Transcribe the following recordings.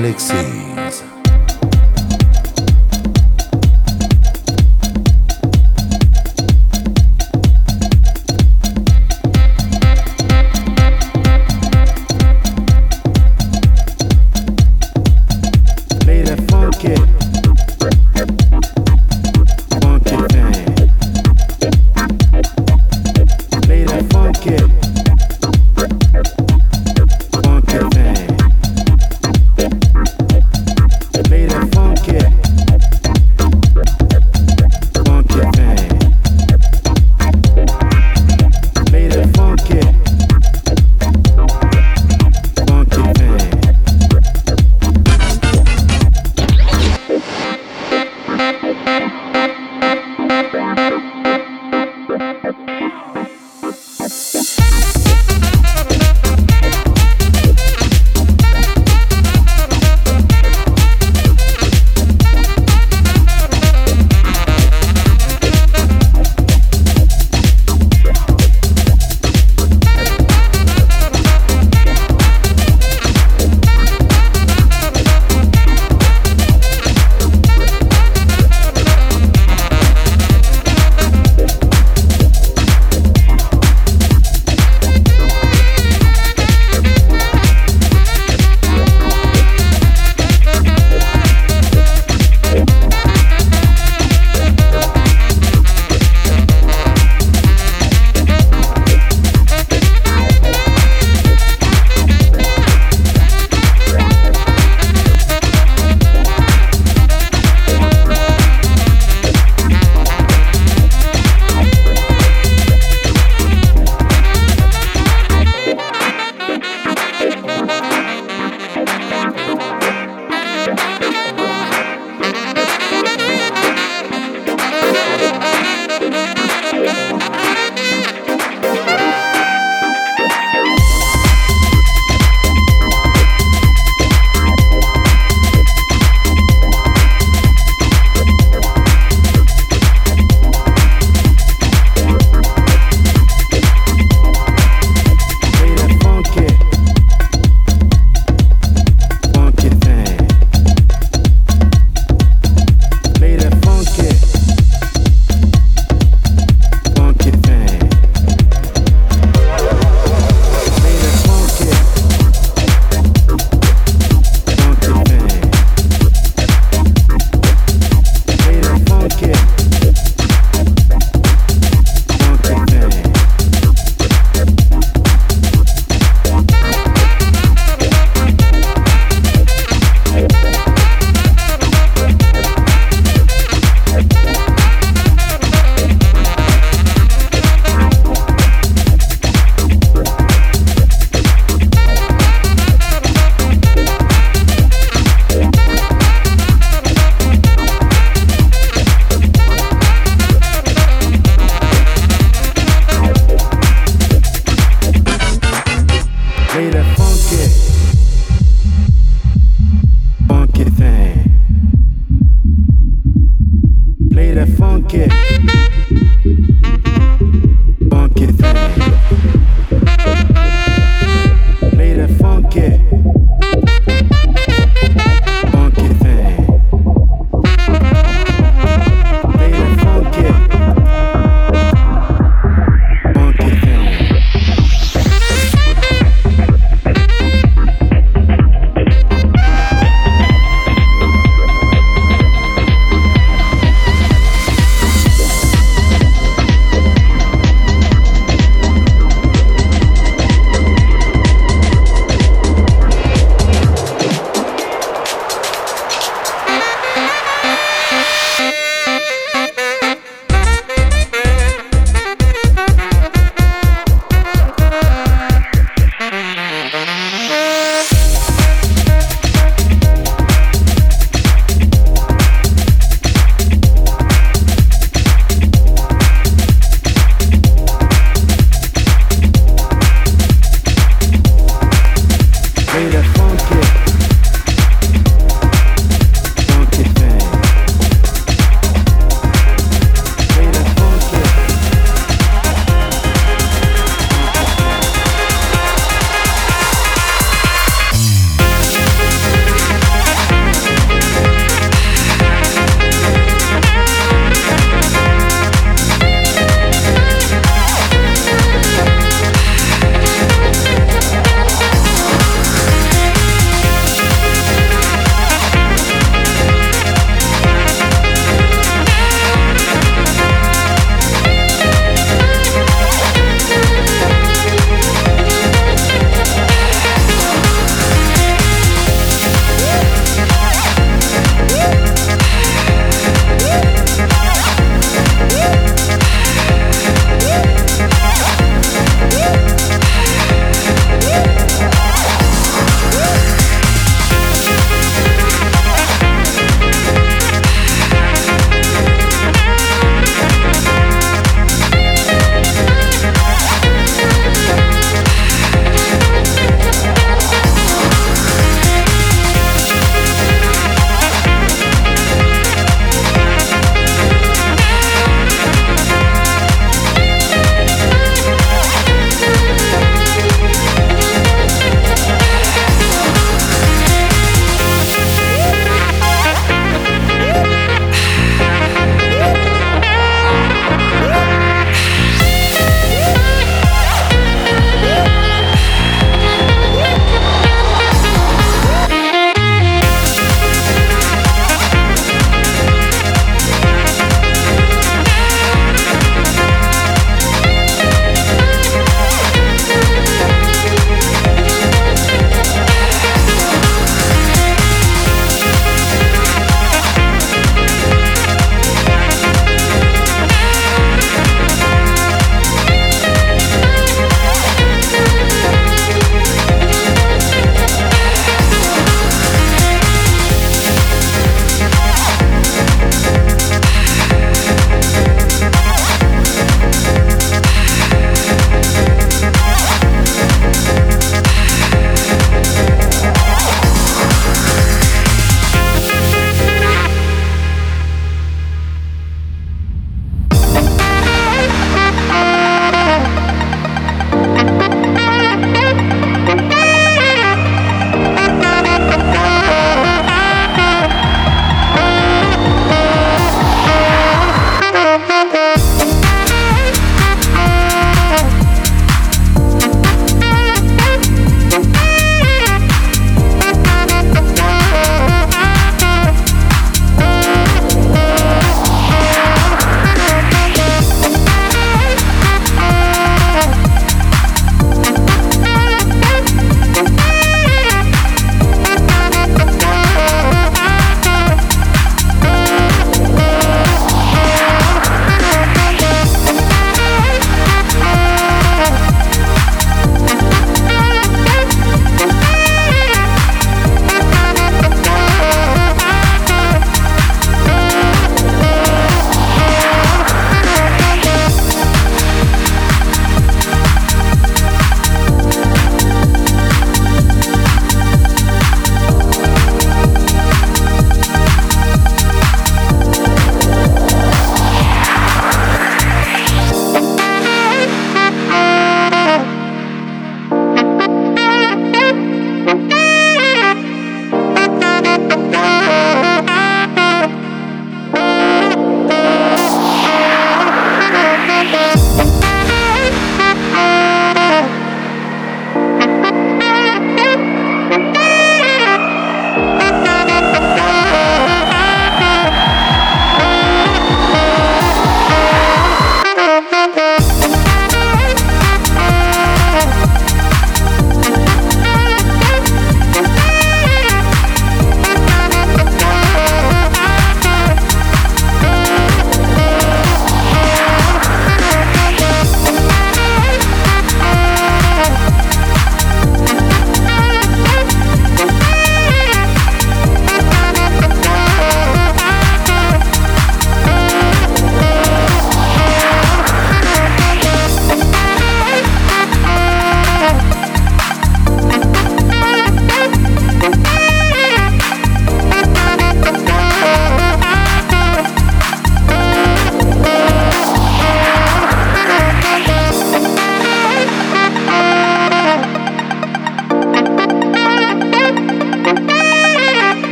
Cristian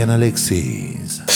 Cristian Alexis.